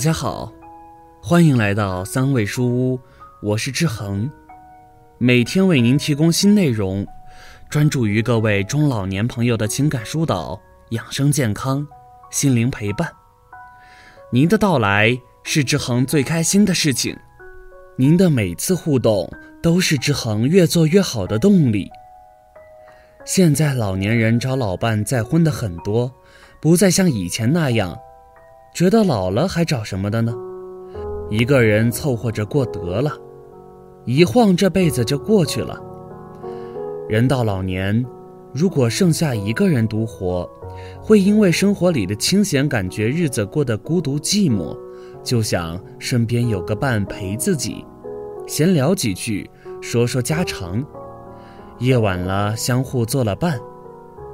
大家好，欢迎来到三味书屋，我是志恒，每天为您提供新内容，专注于各位中老年朋友的情感疏导、养生健康、心灵陪伴。您的到来是志恒最开心的事情，您的每次互动都是志恒越做越好的动力。现在老年人找老伴再婚的很多，不再像以前那样。觉得老了还找什么的呢？一个人凑合着过得了，一晃这辈子就过去了。人到老年，如果剩下一个人独活，会因为生活里的清闲，感觉日子过得孤独寂寞，就想身边有个伴陪自己，闲聊几句，说说家常。夜晚了，相互做了伴，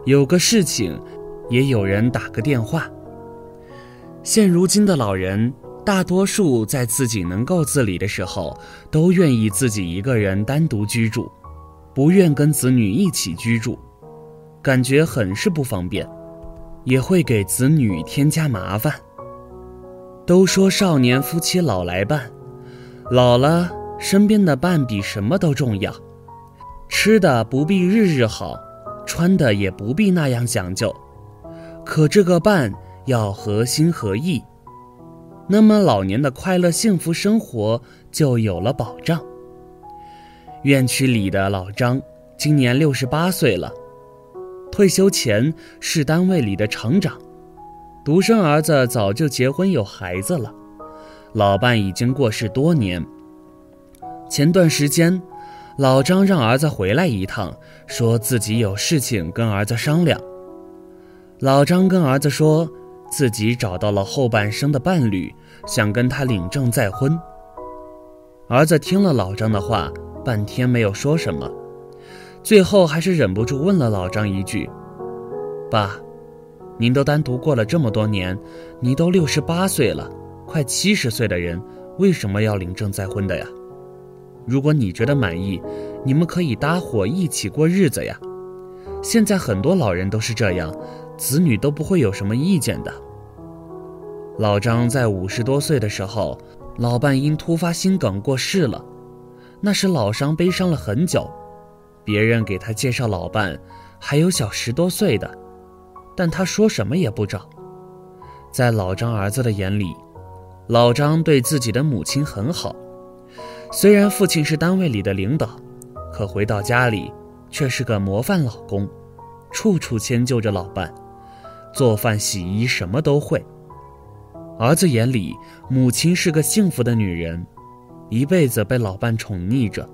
有个事情，也有人打个电话。现如今的老人，大多数在自己能够自理的时候，都愿意自己一个人单独居住，不愿跟子女一起居住，感觉很是不方便，也会给子女添加麻烦。都说少年夫妻老来伴，老了身边的伴比什么都重要，吃的不必日日好，穿的也不必那样讲究，可这个伴。要合心合意，那么老年的快乐幸福生活就有了保障。院区里的老张今年六十八岁了，退休前是单位里的厂长，独生儿子早就结婚有孩子了，老伴已经过世多年。前段时间，老张让儿子回来一趟，说自己有事情跟儿子商量。老张跟儿子说。自己找到了后半生的伴侣，想跟他领证再婚。儿子听了老张的话，半天没有说什么，最后还是忍不住问了老张一句：“爸，您都单独过了这么多年，你都六十八岁了，快七十岁的人，为什么要领证再婚的呀？如果你觉得满意，你们可以搭伙一起过日子呀。现在很多老人都是这样。”子女都不会有什么意见的。老张在五十多岁的时候，老伴因突发心梗过世了，那时老张悲伤了很久。别人给他介绍老伴，还有小十多岁的，但他说什么也不找。在老张儿子的眼里，老张对自己的母亲很好，虽然父亲是单位里的领导，可回到家里却是个模范老公，处处迁就着老伴。做饭、洗衣，什么都会。儿子眼里，母亲是个幸福的女人，一辈子被老伴宠溺着，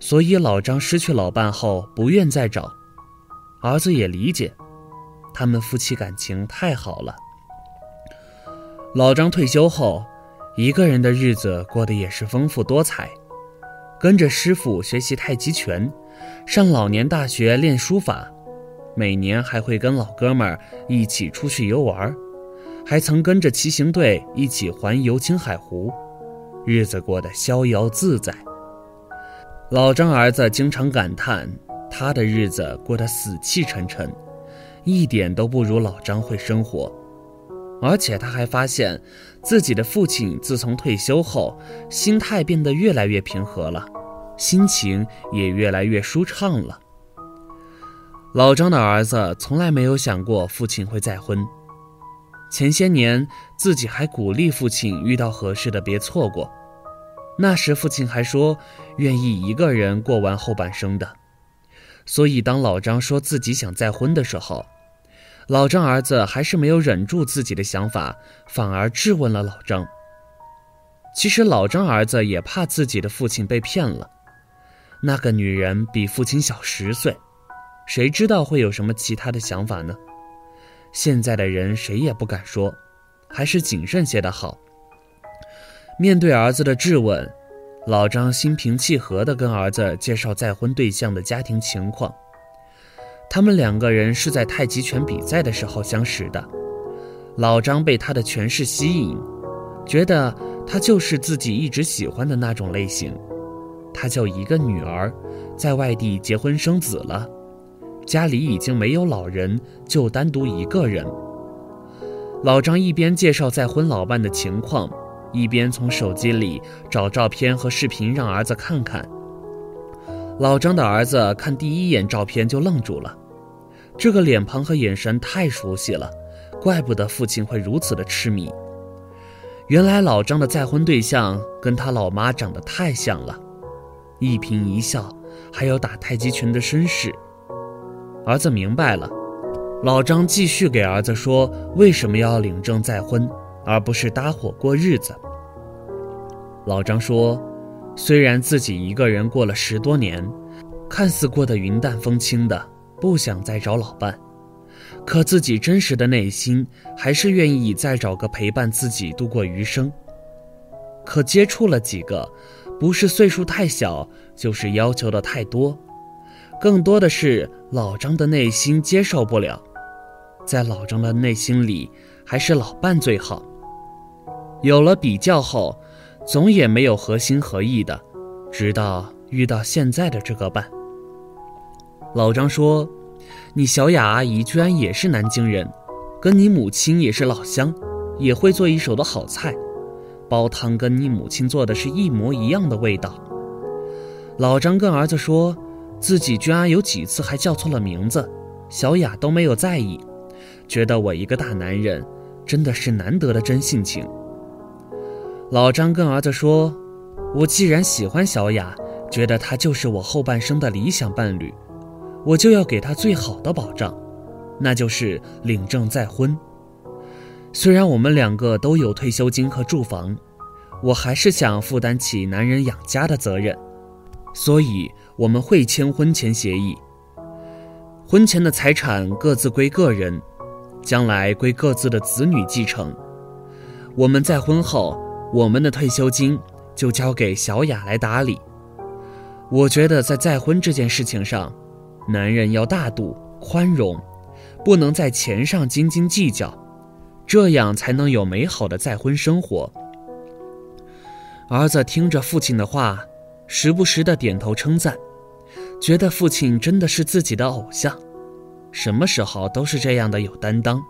所以老张失去老伴后不愿再找。儿子也理解，他们夫妻感情太好了。老张退休后，一个人的日子过得也是丰富多彩，跟着师傅学习太极拳，上老年大学练书法。每年还会跟老哥们儿一起出去游玩，还曾跟着骑行队一起环游青海湖，日子过得逍遥自在。老张儿子经常感叹，他的日子过得死气沉沉，一点都不如老张会生活。而且他还发现，自己的父亲自从退休后，心态变得越来越平和了，心情也越来越舒畅了。老张的儿子从来没有想过父亲会再婚，前些年自己还鼓励父亲遇到合适的别错过，那时父亲还说愿意一个人过完后半生的，所以当老张说自己想再婚的时候，老张儿子还是没有忍住自己的想法，反而质问了老张。其实老张儿子也怕自己的父亲被骗了，那个女人比父亲小十岁。谁知道会有什么其他的想法呢？现在的人谁也不敢说，还是谨慎些的好。面对儿子的质问，老张心平气和地跟儿子介绍再婚对象的家庭情况。他们两个人是在太极拳比赛的时候相识的，老张被他的拳势吸引，觉得他就是自己一直喜欢的那种类型。他就一个女儿，在外地结婚生子了。家里已经没有老人，就单独一个人。老张一边介绍再婚老伴的情况，一边从手机里找照片和视频让儿子看看。老张的儿子看第一眼照片就愣住了，这个脸庞和眼神太熟悉了，怪不得父亲会如此的痴迷。原来老张的再婚对象跟他老妈长得太像了，一颦一笑，还有打太极拳的身世。儿子明白了。老张继续给儿子说：“为什么要领证再婚，而不是搭伙过日子？”老张说：“虽然自己一个人过了十多年，看似过得云淡风轻的，不想再找老伴，可自己真实的内心还是愿意再找个陪伴自己度过余生。可接触了几个，不是岁数太小，就是要求的太多，更多的是老张的内心接受不了。”在老张的内心里，还是老伴最好。有了比较后，总也没有合心合意的，直到遇到现在的这个伴。老张说：“你小雅阿姨居然也是南京人，跟你母亲也是老乡，也会做一手的好菜，煲汤跟你母亲做的是一模一样的味道。”老张跟儿子说，自己居然有几次还叫错了名字，小雅都没有在意。觉得我一个大男人，真的是难得的真性情。老张跟儿子说：“我既然喜欢小雅，觉得她就是我后半生的理想伴侣，我就要给她最好的保障，那就是领证再婚。虽然我们两个都有退休金和住房，我还是想负担起男人养家的责任，所以我们会签婚前协议，婚前的财产各自归个人。”将来归各自的子女继承。我们在婚后，我们的退休金就交给小雅来打理。我觉得在再婚这件事情上，男人要大度宽容，不能在钱上斤斤计较，这样才能有美好的再婚生活。儿子听着父亲的话，时不时的点头称赞，觉得父亲真的是自己的偶像。什么时候都是这样的有担当。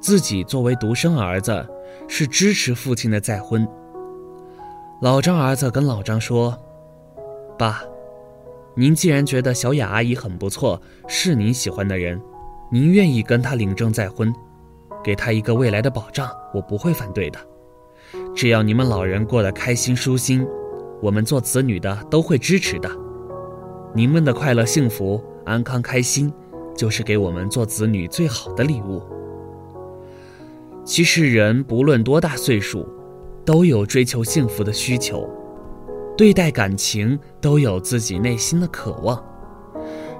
自己作为独生儿子，是支持父亲的再婚。老张儿子跟老张说：“爸，您既然觉得小雅阿姨很不错，是您喜欢的人，您愿意跟她领证再婚，给她一个未来的保障，我不会反对的。只要你们老人过得开心舒心，我们做子女的都会支持的。你们的快乐幸福、安康开心。”就是给我们做子女最好的礼物。其实人不论多大岁数，都有追求幸福的需求，对待感情都有自己内心的渴望。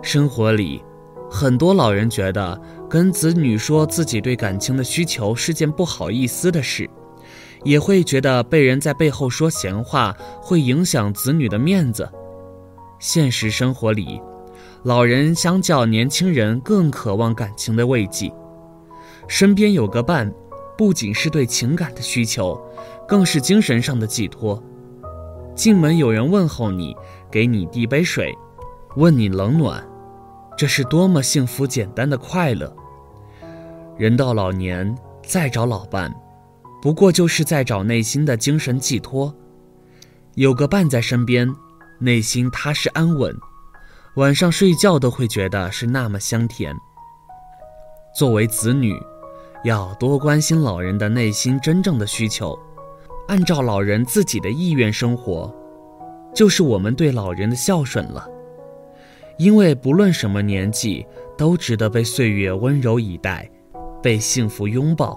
生活里，很多老人觉得跟子女说自己对感情的需求是件不好意思的事，也会觉得被人在背后说闲话会影响子女的面子。现实生活里。老人相较年轻人更渴望感情的慰藉，身边有个伴，不仅是对情感的需求，更是精神上的寄托。进门有人问候你，给你递杯水，问你冷暖，这是多么幸福简单的快乐。人到老年再找老伴，不过就是在找内心的精神寄托，有个伴在身边，内心踏实安稳。晚上睡觉都会觉得是那么香甜。作为子女，要多关心老人的内心真正的需求，按照老人自己的意愿生活，就是我们对老人的孝顺了。因为不论什么年纪，都值得被岁月温柔以待，被幸福拥抱，